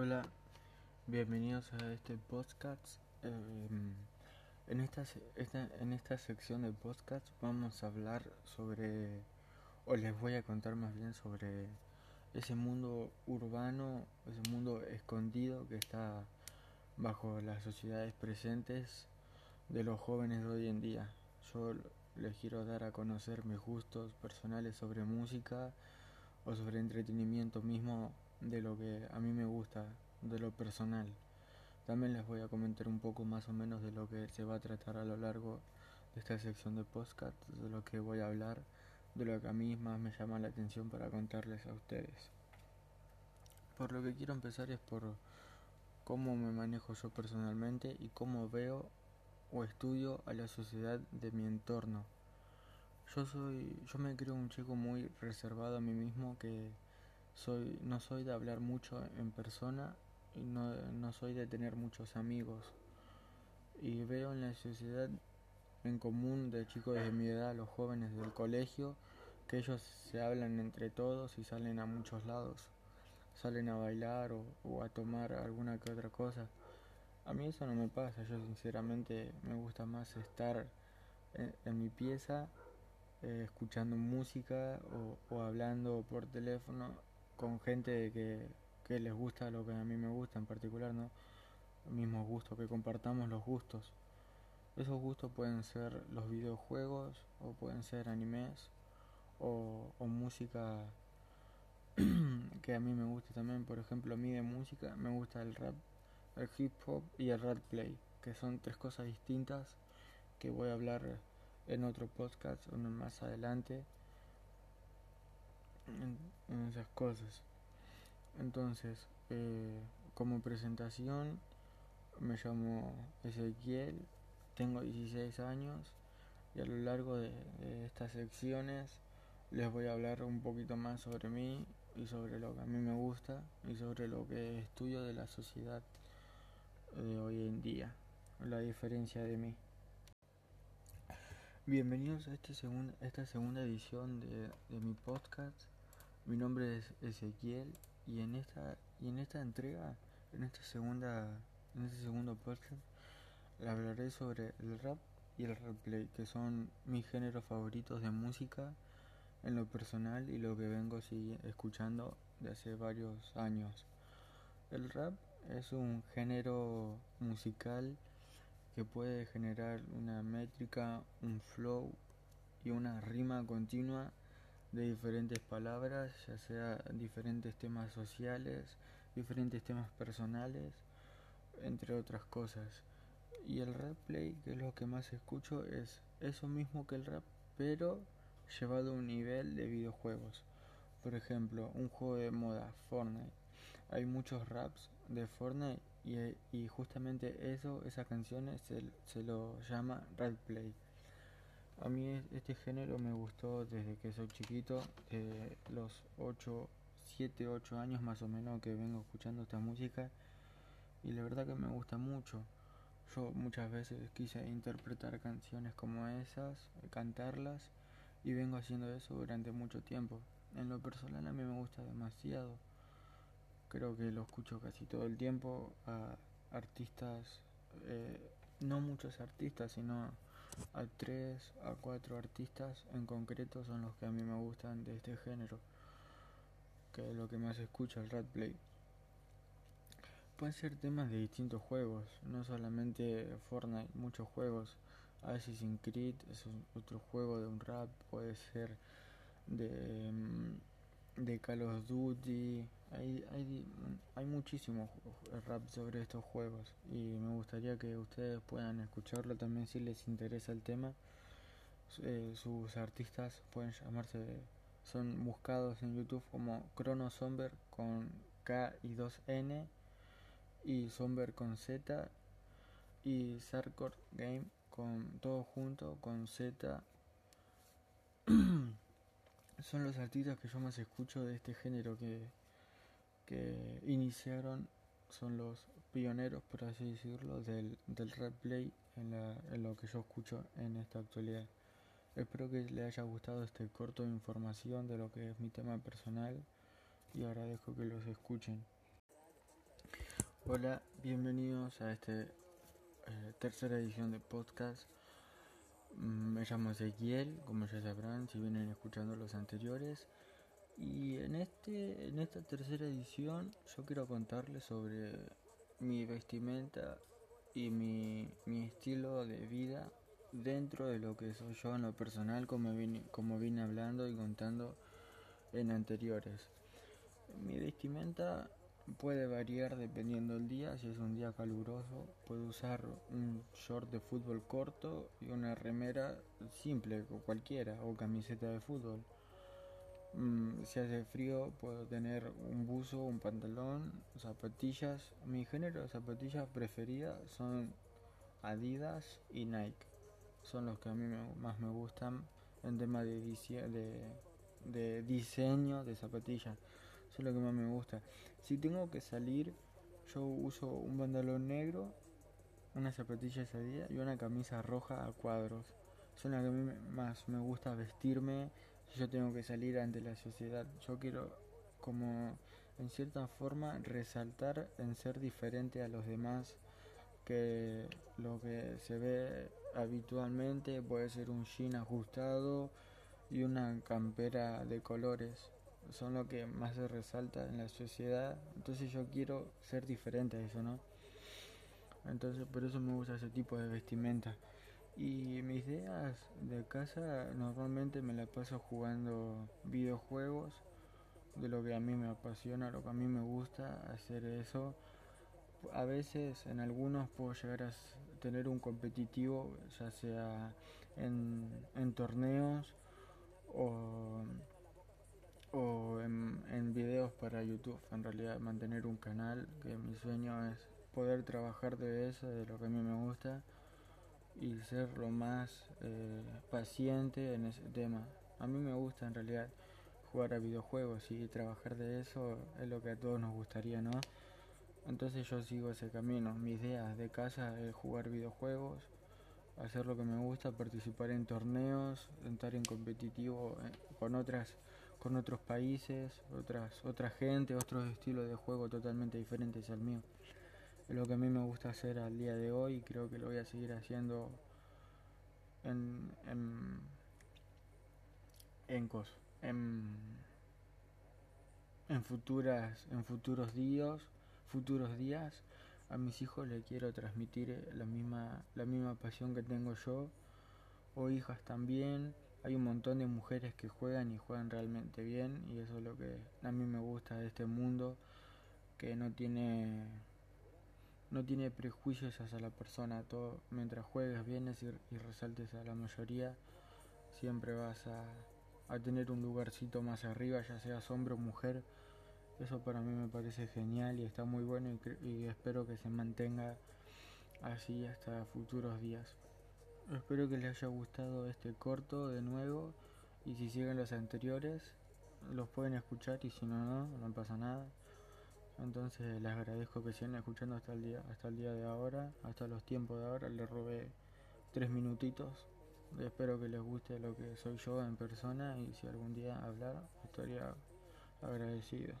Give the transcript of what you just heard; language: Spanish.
Hola, bienvenidos a este podcast. Em, en, esta, en esta sección de podcast vamos a hablar sobre, o les voy a contar más bien sobre ese mundo urbano, ese mundo escondido que está bajo las sociedades presentes de los jóvenes de hoy en día. Yo les quiero dar a conocer mis gustos personales sobre música o sobre entretenimiento mismo de lo que a mí me gusta, de lo personal. También les voy a comentar un poco más o menos de lo que se va a tratar a lo largo de esta sección de podcast, de lo que voy a hablar, de lo que a mí más me llama la atención para contarles a ustedes. Por lo que quiero empezar es por cómo me manejo yo personalmente y cómo veo o estudio a la sociedad de mi entorno. Yo soy, yo me creo un chico muy reservado a mí mismo que soy, no soy de hablar mucho en persona y no, no soy de tener muchos amigos. Y veo en la sociedad en común de chicos de mi edad, los jóvenes del colegio, que ellos se hablan entre todos y salen a muchos lados. Salen a bailar o, a tomar alguna que otra cosa. A mí eso no me pasa, yo sinceramente me gusta más estar en, mi pieza eh, escuchando música o, o hablando por teléfono con gente que, que les gusta lo que a mí me gusta en particular, ¿no? Mismos gustos, que compartamos los gustos. Esos gustos pueden ser los videojuegos o pueden ser animes o, o música que a mí me gusta también. Por ejemplo, a mí de música me gusta el rap, el hip hop y el rap play, que son tres cosas distintas que voy a hablar en otro podcast uno más adelante en, esas cosas. Entonces, eh, como presentación, me llamo Ezequiel, tengo 16 años y a lo largo de, estas secciones les voy a hablar un poquito más sobre mí y sobre lo que a mí me gusta y sobre lo que estudio de la sociedad de hoy en día, la diferencia de mí. Bienvenidos a este esta segunda edición de, de mi podcast mi nombre es Ezequiel y en esta y en esta entrega, en esta segunda en este segundo podcast hablaré sobre el rap y el rap play, que son mis géneros favoritos de música en lo personal y lo que vengo escuchando de hace varios años. El rap es un género musical que puede generar una métrica, un flow y una rima continua de diferentes palabras, ya sea diferentes temas sociales, diferentes temas personales, entre otras cosas. Y el rap play, que es lo que más escucho, es eso mismo que el rap, pero llevado a un nivel de videojuegos. Por ejemplo, un juego de moda, Fortnite. Hay muchos raps de Fortnite y, y justamente eso, esas canciones se, se lo llama rap play. A mí este género me gustó desde que soy chiquito, de los 8, 7, 8 años más o menos que vengo escuchando esta música y la verdad que me gusta mucho. Yo muchas veces quise interpretar canciones como esas, cantarlas y vengo haciendo eso durante mucho tiempo. En lo personal a mí me gusta demasiado. Creo que lo escucho casi todo el tiempo a artistas, eh, no muchos artistas, sino a tres a cuatro artistas en concreto son los que a mí me gustan de este género que es lo que más escucha el rap play. Pueden ser temas de distintos juegos no solamente Fortnite muchos juegos. Assassin's Creed es otro juego de un rap puede ser de mm, de Call of Duty hay, hay, hay muchísimo rap sobre estos juegos y me gustaría que ustedes puedan escucharlo también si les interesa el tema. Eh, sus artistas pueden llamarse, son buscados en YouTube como Chrono Somber con K y 2N y Somber con Z y Sarkor Game con todo junto con Z. son los artistas que yo más escucho de este género que que iniciaron son los pioneros, por así decirlo, del, del rap play en, la, lo que yo escucho en esta actualidad. Espero que les haya gustado este corto de información de lo que es mi tema personal y agradezco que los escuchen. Hola, bienvenidos a esta eh, tercera edición de podcast. Mm, me llamo Ezequiel, como ya sabrán si vienen escuchando los anteriores. Y en, este, en esta tercera edición yo quiero contarles sobre mi vestimenta y mi, mi estilo de vida dentro de lo que soy yo en lo personal, como vine, como vine hablando y contando en anteriores. Mi vestimenta puede variar dependiendo del día. Si es un día caluroso, puedo usar un short de fútbol corto y una remera simple, o cualquiera, o camiseta de fútbol. Mm, si hace frío, puedo tener un buzo, un pantalón, zapatillas. Mi género de zapatillas preferida son Adidas y Nike. Son los que a mí más me gustan en tema de, de diseño de zapatillas es lo que más me gusta. Si tengo que salir, yo uso un pantalón negro, una zapatilla día y una camisa roja a cuadros. Son las que a mí más me gusta vestirme si yo tengo que salir ante la sociedad. Yo quiero como en cierta forma resaltar en ser diferente a los demás que lo que se ve habitualmente puede ser un jean ajustado y una campera de colores son lo que más se resalta en la sociedad. Entonces yo quiero ser diferente a eso, ¿no? Entonces por eso me gusta ese tipo de vestimenta. Y mis ideas de casa normalmente me las paso jugando videojuegos, de lo que a mí me apasiona, lo que a mí me gusta hacer eso. A veces en algunos puedo llegar a tener un competitivo, ya sea en, en torneos o o en, videos para YouTube. En realidad mantener un canal, que mi sueño es poder trabajar de eso, de lo que a mí me gusta y ser lo más eh, paciente en ese tema. A mí me gusta en realidad jugar a videojuegos y trabajar de eso es lo que a todos nos gustaría, ¿no? Entonces yo sigo ese camino. Mi idea de casa es jugar videojuegos, hacer lo que me gusta, participar en torneos, entrar en competitivo eh, con otras con otros países, otras, otra gente, otros estilos de juego totalmente diferentes al mío. Es lo que a mí me gusta hacer al día de hoy y creo que lo voy a seguir haciendo en, en, en, en, en, futuras, en futuros días, futuros días. A mis hijos les quiero transmitir la misma, la misma pasión que tengo yo, o hijas también hay un montón de mujeres que juegan y juegan realmente bien y eso es lo que a mí me gusta de este mundo que no tiene no tiene prejuicios hacia la persona. Todo mientras juegues bien y, resaltes a la mayoría siempre vas a, a tener un lugarcito más arriba ya seas hombre o mujer. Eso para mí me parece genial y está muy bueno y espero que se mantenga así hasta futuros días Espero que les haya gustado este corto de nuevo y si siguen los anteriores los pueden escuchar y si no, no, no pasa nada. Entonces les agradezco que sigan escuchando hasta el día, hasta el día de ahora, hasta los tiempos de ahora. Les robé tres minutitos. Espero que les guste lo que soy yo en persona y si algún día hablar estaría agradecido.